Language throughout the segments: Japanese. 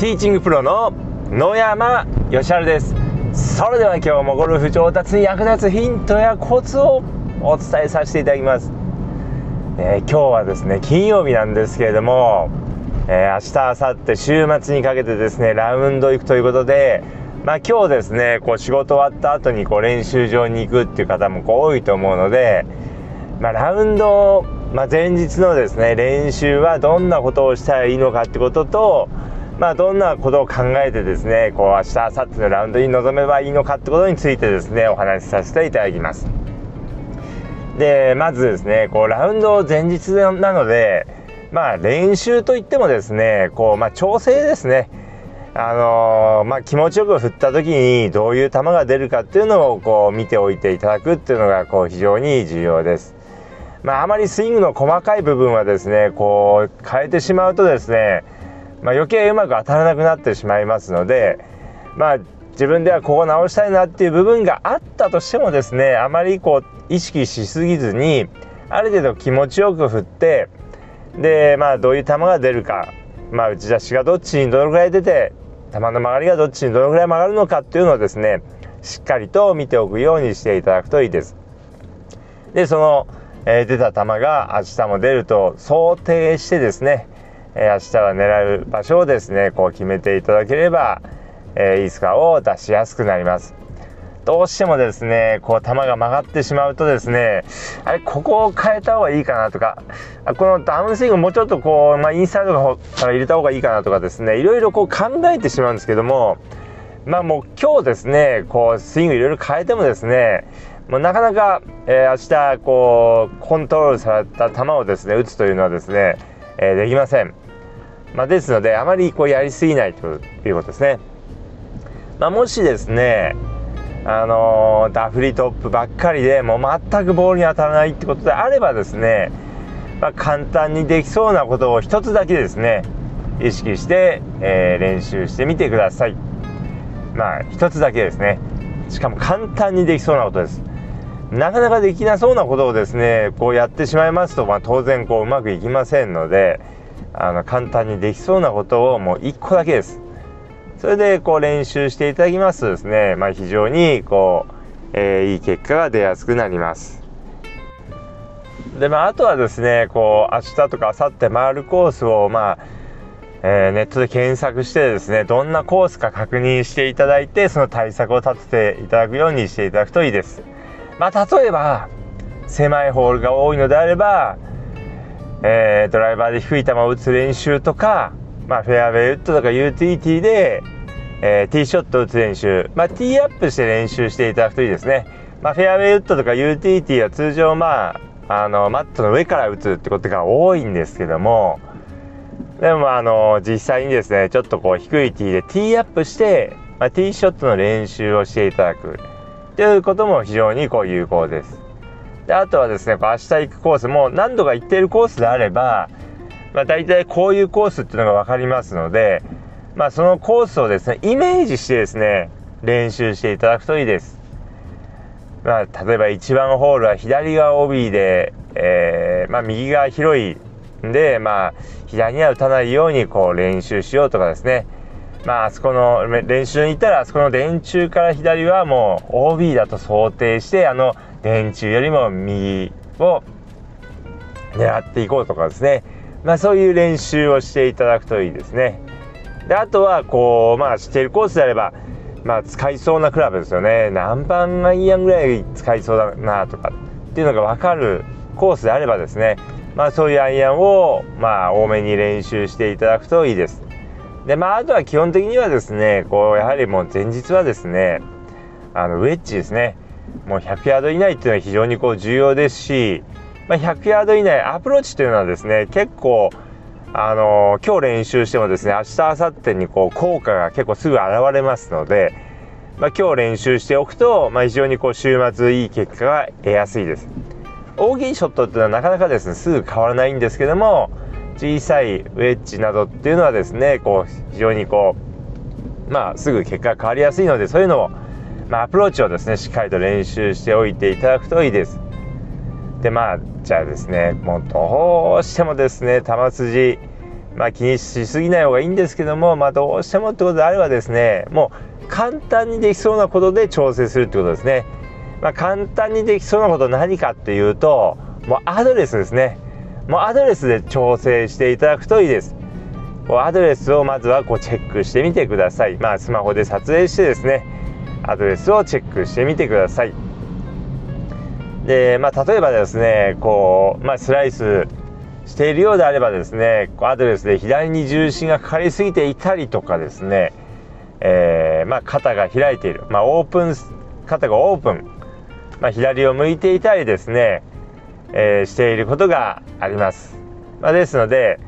ティーチングプロの野山義晴です。それでは今日もゴルフ上達に役立つヒントやコツをお伝えさせていただきます、えー、今日はですね金曜日なんですけれども、えー、明日明後日週末にかけてですねラウンド行くということでまあ今日ですねこう仕事終わった後にこう練習場に行くっていう方もこう多いと思うのでまあ、ラウンドまあ、前日のですね練習はどんなことをしたらいいのかってことと、まあ、どんなことを考えてですねこう明日明後日のラウンドに臨めばいいのかってことについてですねお話しさせていただきます。でまずですねこうラウンド前日なのでまあ練習といってもですねこう、まあ、調整ですね。あのー、まあ、気持ちよく振った時にどういう球が出るかっていうのをこう見ておいていただくっていうのがこう非常に重要です。まあ、あまりスイングの細かい部分はですねこう変えてしまうとですね、まあ、余計うまく当たらなくなってしまいますのでまあ自分ではここ直したいなっていう部分があったとしてもですねあまりこう意識しすぎずにある程度気持ちよく振ってでまあどういう球が出るかまあ打ち出しがどっちにどのぐらい出て球の曲がりがどっちにどのぐらい曲がるのかっていうのをですねしっかりと見ておくようにしていただくといいです。でそのえー、出た球が明日も出ると想定してですね、えー、明日は狙う場所をですねこう決めていただければ、えー、いいスコアを出しやすくなります。どうしてもですねこう球が曲がってしまうとですねあれここを変えた方がいいかなとかこのダウンスイングもうちょっとこう、まあ、インサイドから入れた方がいいかなとかですねいろいろこう考えてしまうんですけどもまあもう今日ですねこうスイングいろいろ変えてもですねもうなかなか、えー、明日こうコントロールされた球をですね打つというのはですね、えー、できません、まあ、ですのであまりこうやりすぎないということですね、まあ、もしですねあのー、ダフリトップばっかりでもう全くボールに当たらないってことであればですね、まあ、簡単にできそうなことを一つだけですね意識して、えー、練習してみてください。まあ一つだけですね。しかも簡単にできそうなことです。なかなかできなそうなことをですねこうやってしまいますと、まあ、当然こううまくいきませんのであの簡単にできそうなことをもう1個だけですそれでこう練習していただきますとですね、まあ、非常にこう、えー、いい結果が出やすくなりますでまあ、あとはですねこう明日とか明後日回るコースをまあえー、ネットで検索してですねどんなコースか確認していただいてその対策を立てていただくようにしていただくといいです。まあ、例えば狭いホールが多いのであれば、えー、ドライバーで低い球を打つ練習とか、まあ、フェアウェイウッドとかユーティリティで、えー、ティーショットを打つ練習、まあ、ティーアップして練習していただくといいですね。まあ、フェアウェイウッドとかユーティリティは通常、まあ、あのマットの上から打つってことが多いんですけどもでもあの実際にですねちょっとこう低いティーでティーアップして、まあ、ティーショットの練習をしていただく。っていうことも非常にこう有効です。であとはですねこう明日行くコースも何度か行っているコースであれば、まあ、大体こういうコースっていうのが分かりますので、まあ、そのコースをですねイメージしてですね練習していただくといいです。まあ、例えば1番ホールは左が OB で、えー、まあ、右が広いんで、まあ、左には打たないようにこう練習しようとかですねまあ、あそこの練習に行ったらあそこの電柱から左はもう OB だと想定してあの電柱よりも右を狙っていこうとかですね、まあ、そういう練習をしていただくといいですね。であとはこうまあ知っているコースであれば、まあ、使いそうなクラブですよね何番アイアンぐらい使いそうだなとかっていうのが分かるコースであればですね、まあ、そういうアイアンをまあ多めに練習していただくといいです。でまああとは基本的にはですねこうやはりもう前日はですねあのウェッジですねもう100ヤード以内っていうのは非常にこう重要ですし、まあ、100ヤード以内アプローチというのはですね結構あのー、今日練習してもですね明日明後日にこう効果が結構すぐ現れますので、まあ、今日練習しておくと、まあ、非常にこう週末いい結果が得やすいです。大きいショットっていうのはなかなかですねすぐ変わらないんですけども小さいウェッジなどっていうのはですねこう非常にこうまあすぐ結果が変わりやすいのでそういうのを、まあ、アプローチをですねしっかりと練習しておいていただくといいです。でまあじゃあですねもうどうしてもですね球筋まあ、気にしすぎない方がいいんですけども、まあ、どうしてもってことであればですねもう簡単にできそうなことで調整するってことですね。まあ、簡単にできそうなこと何かっていうともうアドレスですね。もうアドレスで調整していただくといいです。アドレスをまずはこうチェックしてみてください。まあ、スマホで撮影してですね、アドレスをチェックしてみてください。で、まあ、例えばですね、こう、まあ、スライスしているようであればですね、アドレスで左に重心がかかりすぎていたりとかですね、えー、まあ、肩が開いている、まあ、オープン、肩がオープン、まあ、左を向いていたりですね、えー、していることがあります。まあ、ですので、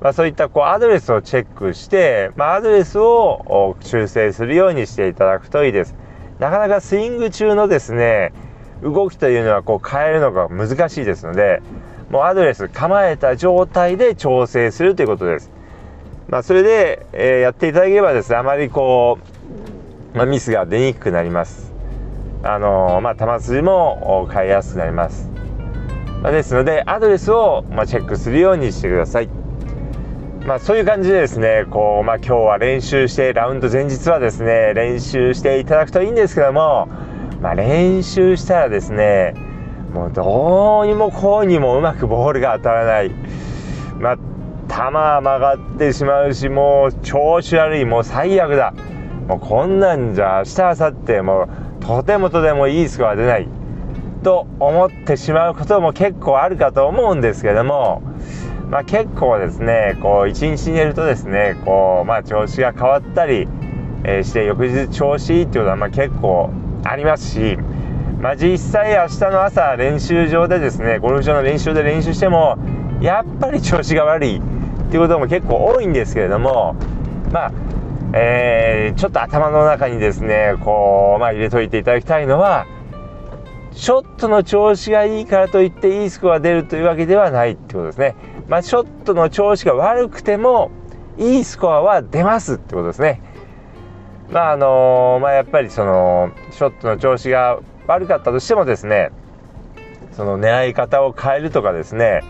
まあ、そういったこうアドレスをチェックして、まあ、アドレスを修正するようにしていただくといいです。なかなかスイング中のですね、動きというのはこう変えるのが難しいですので、もうアドレス構えた状態で調整するということです。まあ、それで、えー、やっていただければですね、あまりこう、まあ、ミスが出にくくなります。あのー、まあ、球筋も変えやすくなります。ですので、アドレスを、ま、チェックするようにしてください。まあ、そういう感じでですね、こう、まあ、今日は練習して、ラウンド前日はですね、練習していただくといいんですけども、まあ、練習したらですね、もうどうにもこうにもうまくボールが当たらない。まあ、球は曲がってしまうし、もう調子悪い、もう最悪だ。もうこんなんじゃ明日、明後日、もうとてもとてもいいスコア出ない。と思ってしまうことも結構あるかと思うんですけども、まあ、結構ですねこう一日寝るとですねこう、まあ、調子が変わったり、えー、して翌日調子いいっていうことはまあ結構ありますし、まあ、実際明日の朝練習場でですねゴルフ場の練習で練習してもやっぱり調子が悪いっていうことも結構多いんですけれどもまあえー、ちょっと頭の中にですねこう、まあ、入れといていただきたいのはショットの調子がいいからといっていいスコアが出るというわけではないってことですね。まあ、ショットの調子が悪くてもいいスコアは出ますってことですね。まああのまあ、やっぱりそのショットの調子が悪かったとしてもですねその狙い方を変えるとかですね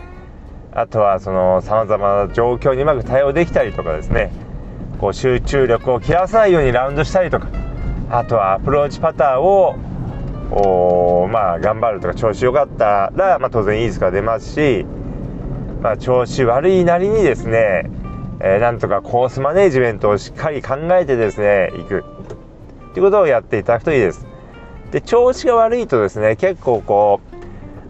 あとはそのさまざまな状況にうまく対応できたりとかですねこう集中力を切らさないようにラウンドしたりとかあとはアプローチパターをおまあ頑張るとか調子良かったら、まあ、当然いいスコア出ますしまあ、調子悪いなりにですね、えー、なんとかコースマネジメントをしっかり考えてですね、行く。っていうことをやっていただくといいです。で、調子が悪いとですね、結構こう、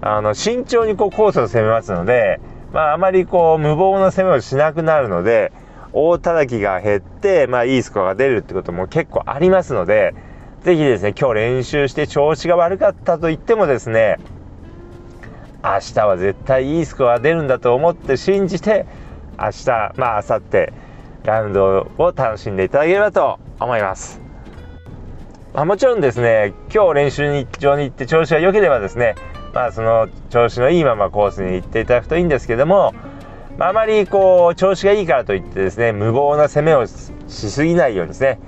あの、慎重にこうコースを攻めますので、まあ、あまりこう、無謀な攻めをしなくなるので、大叩きが減って、まあ、いいスコアが出るってことも結構ありますので、ぜひですね、今日練習して調子が悪かったと言ってもですね、明日は絶対いいスコア出るんだと思って信じて明日まあ明後日ラウンドを楽しんでいただければと思います、まあ、もちろんですね今日練習場に行って調子が良ければですねまあその調子のいいままコースに行っていただくといいんですけども、まあ、あまりこう調子がいいからといってですね無謀な攻めをしすぎないようにですね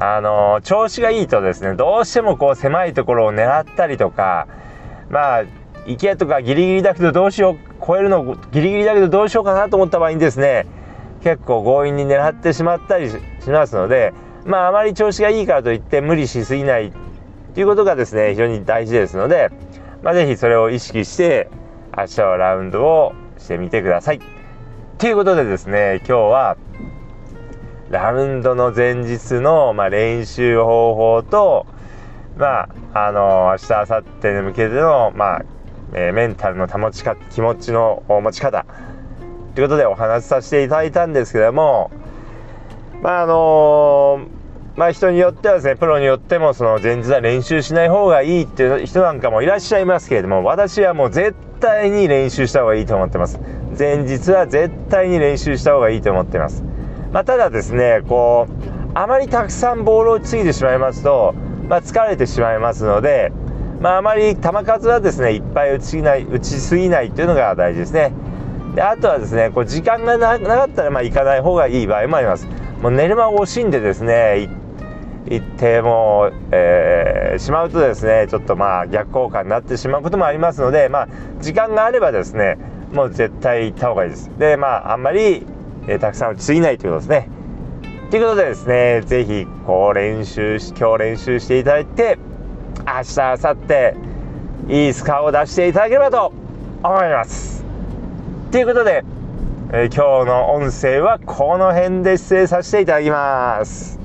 あの調子がいいとですねどうしてもこう狭いところを狙ったりとかまあ池とかギリギリだけどどうしよう超えるのギリギリだけどどうしようかなと思った場合にですね結構強引に狙ってしまったりしますのでまああまり調子がいいからといって無理しすぎないということがですね非常に大事ですので、まあ、是非それを意識して明日はラウンドをしてみてください。ということでですね今日はラウンドの前日の、まあ、練習方法とまああの明日明後日に向けての、まあ、えー、メンタルの保ちか気持ちの持ち方ということでお話しさせていただいたんですけどもまああのー、まあ人によってはですねプロによってもその前日は練習しない方がいいっていう人なんかもいらっしゃいますけれども私はもう絶対に練習した方がいいと思ってます。前日は絶対に練習した方がいいと思ってます。まあ、ただですねこうあまりたくさんボールをついてしまいますと、まあ、疲れてしまいますのでまあ、あまり球数はですねいっぱい打ちすぎない打ちすぎないっていうのが大事ですね。であとはですねこう時間がなかったらまあ行かない方がいい場合もあります。もう寝る間を惜しんでですね行っても、えー、しまうとですねちょっとまあ逆効果になってしまうこともありますのでまあ時間があればですねもう絶対行った方がいいです。でまああんまり、え、たくさん打ちすぎないということですね。ということでですね、ぜひこう練習し、今日練習していただいて、明日、明後日、いいスカを出していただければと思います。ということで、えー、今日の音声はこの辺で失礼させていただきます。